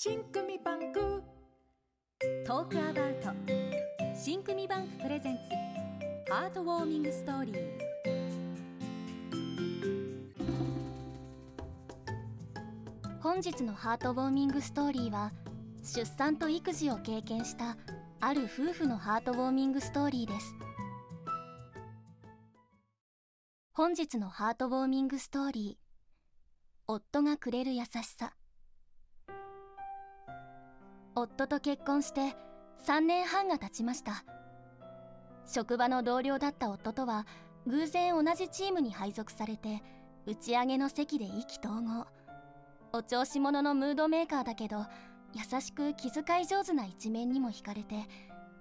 新組バンク。トークアバウト。新組バンクプレゼンツ。ハートウォーミングストーリー。本日のハートウォーミングストーリーは出産と育児を経験したある夫婦のハートウォーミングストーリーです。本日のハートウォーミングストーリー。夫がくれる優しさ。夫と結婚して3年半が経ちました。職場の同僚だった夫とは偶然同じチームに配属されて打ち上げの席で意気投合。お調子者のムードメーカーだけど優しく気遣い上手な一面にも惹かれて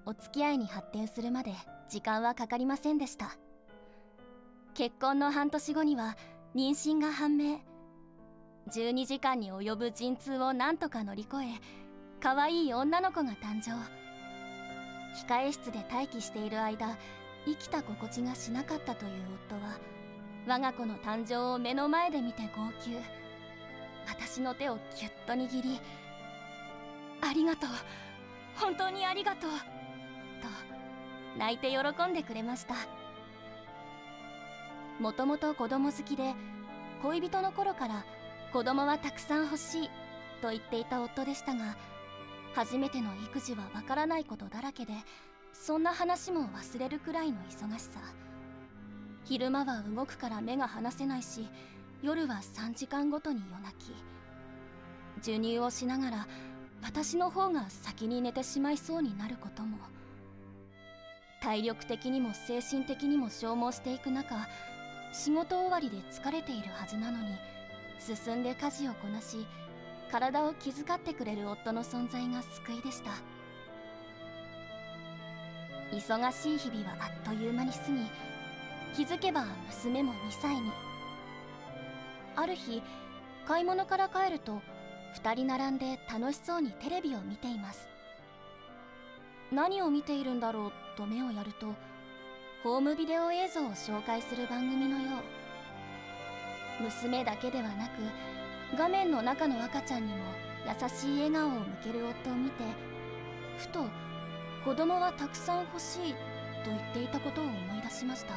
お付き合いに発展するまで時間はかかりませんでした。結婚の半年後には妊娠が判明。12時間に及ぶ陣痛を何とか乗り越え可愛い女の子が誕生。控え室で待機している間生きた心地がしなかったという夫は我が子の誕生を目の前で見て号泣。私の手をぎゅっと握り「ありがとう。本当にありがとう」と泣いて喜んでくれました。もともと子供好きで恋人の頃から子供はたくさん欲しいと言っていた夫でしたが初めての育児はわからないことだらけでそんな話も忘れるくらいの忙しさ。昼間は動くから目が離せないし夜は3時間ごとに夜泣き。授乳をしながら私の方が先に寝てしまいそうになることも。体力的にも精神的にも消耗していく中仕事終わりで疲れているはずなのに進んで家事をこなし体を気遣ってくれる夫の存在が救いでした。忙しい日々はあっという間に過ぎ気づけば娘も2歳に。ある日買い物から帰ると2人並んで楽しそうにテレビを見ています。何を見ているんだろうと目をやるとホームビデオ映像を紹介する番組のよう。娘だけではなく画面の中の赤ちゃんにも優しい笑顔を向ける夫を見てふと子供はたくさん欲しいと言っていたことを思い出しました。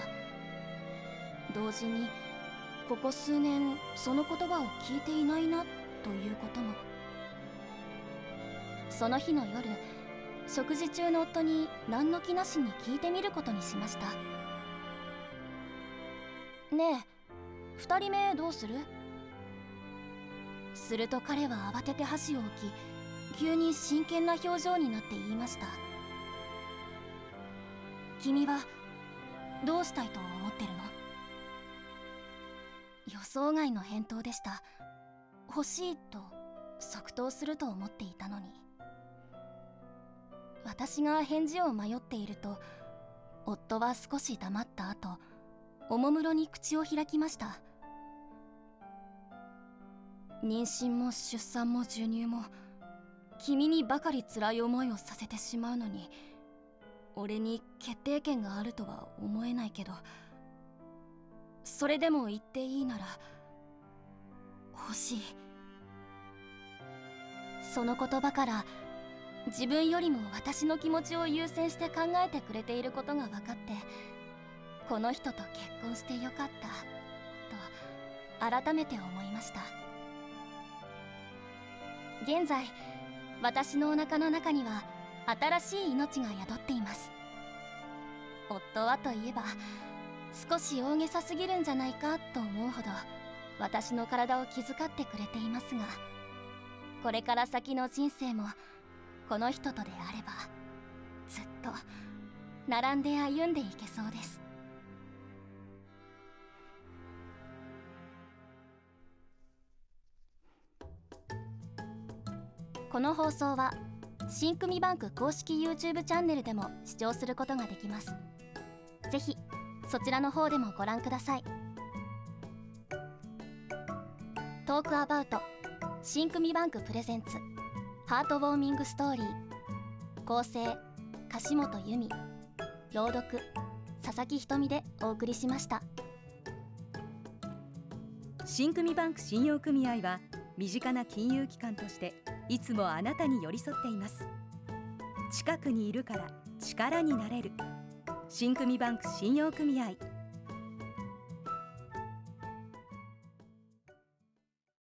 同時にここ数年その言葉を聞いていないなということも。その日の夜食事中の夫に何の気なしに聞いてみることにしました。ねえ2人目どうする？すると彼は慌てて箸を置き急に真剣な表情になって言いました。君はどうしたいと思ってるの？予想外の返答でした。欲しいと即答すると思っていたのに。私が返事を迷っていると夫は少し黙った後おもむろに口を開きました。妊娠も出産も授乳も君にばかり辛い思いをさせてしまうのに俺に決定権があるとは思えないけどそれでも言っていいなら欲しい。その言葉から自分よりも私の気持ちを優先して考えてくれていることが分かってこの人と結婚してよかったと改めて思いました。現在私のお腹の中には新しい命が宿っています。夫はといえば少し大げさすぎるんじゃないかと思うほど私の体を気遣ってくれていますがこれから先の人生もこの人とであればずっと並んで歩んでいけそうです。この放送は新組バンク公式 YouTube チャンネルでも視聴することができます。ぜひそちらの方でもご覧ください。トークアバウト新組バンクプレゼンツハートウォーミングストーリー構成樫本由美朗読佐々木ひとみでお送りしました。新組バンク信用組合は身近な金融機関としていつもあなたに寄り添っています。近くにいるから力になれる。新組バンク信用組合。